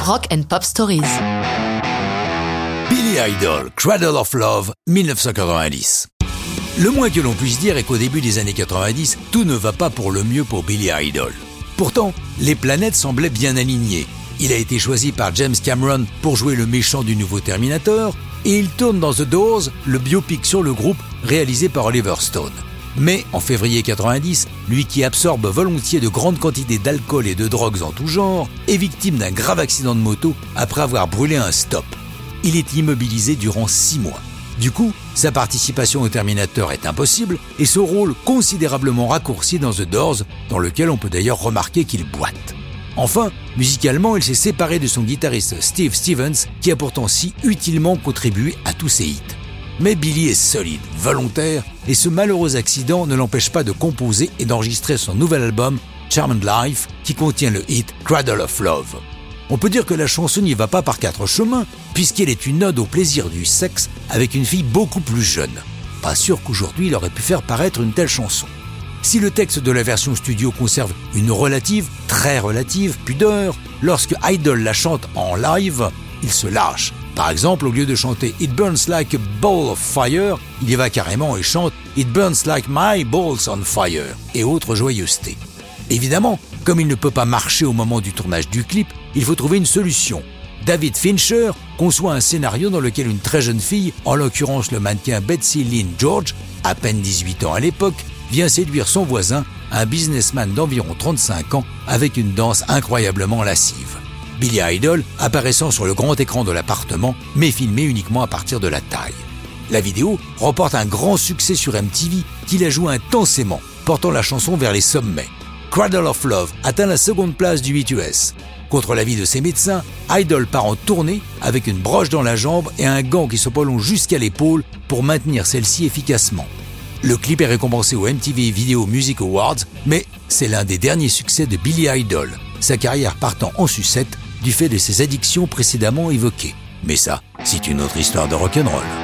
Rock and Pop Stories. Billy Idol, Cradle of Love, 1990. Le moins que l'on puisse dire est qu'au début des années 90, tout ne va pas pour le mieux pour Billy Idol. Pourtant, les planètes semblaient bien alignées. Il a été choisi par James Cameron pour jouer le méchant du nouveau Terminator, et il tourne dans The Doors, le biopic sur le groupe réalisé par Oliver Stone. Mais en février 90, lui qui absorbe volontiers de grandes quantités d'alcool et de drogues en tout genre, est victime d'un grave accident de moto après avoir brûlé un stop. Il est immobilisé durant six mois. Du coup, sa participation au Terminator est impossible et son rôle considérablement raccourci dans The Doors, dans lequel on peut d'ailleurs remarquer qu'il boite. Enfin, musicalement, il s'est séparé de son guitariste Steve Stevens, qui a pourtant si utilement contribué à tous ses hits. Mais Billy est solide, volontaire, et ce malheureux accident ne l'empêche pas de composer et d'enregistrer son nouvel album, Charmed Life, qui contient le hit Cradle of Love. On peut dire que la chanson n'y va pas par quatre chemins, puisqu'elle est une ode au plaisir du sexe avec une fille beaucoup plus jeune. Pas sûr qu'aujourd'hui il aurait pu faire paraître une telle chanson. Si le texte de la version studio conserve une relative, très relative, pudeur, lorsque Idol la chante en live, il se lâche par exemple, au lieu de chanter It burns like a ball of fire, il y va carrément et chante It burns like my balls on fire et autres joyeusetés. Évidemment, comme il ne peut pas marcher au moment du tournage du clip, il faut trouver une solution. David Fincher conçoit un scénario dans lequel une très jeune fille, en l'occurrence le mannequin Betsy Lynn George, à peine 18 ans à l'époque, vient séduire son voisin, un businessman d'environ 35 ans, avec une danse incroyablement lascive. Billy Idol apparaissant sur le grand écran de l'appartement, mais filmé uniquement à partir de la taille. La vidéo remporte un grand succès sur MTV qui la joue intensément, portant la chanson vers les sommets. Cradle of Love atteint la seconde place du 8 US. Contre l'avis de ses médecins, Idol part en tournée avec une broche dans la jambe et un gant qui se prolonge jusqu'à l'épaule pour maintenir celle-ci efficacement. Le clip est récompensé au MTV Video Music Awards, mais c'est l'un des derniers succès de Billy Idol, sa carrière partant en sucette du fait de ses addictions précédemment évoquées. Mais ça, c'est une autre histoire de rock'n'roll.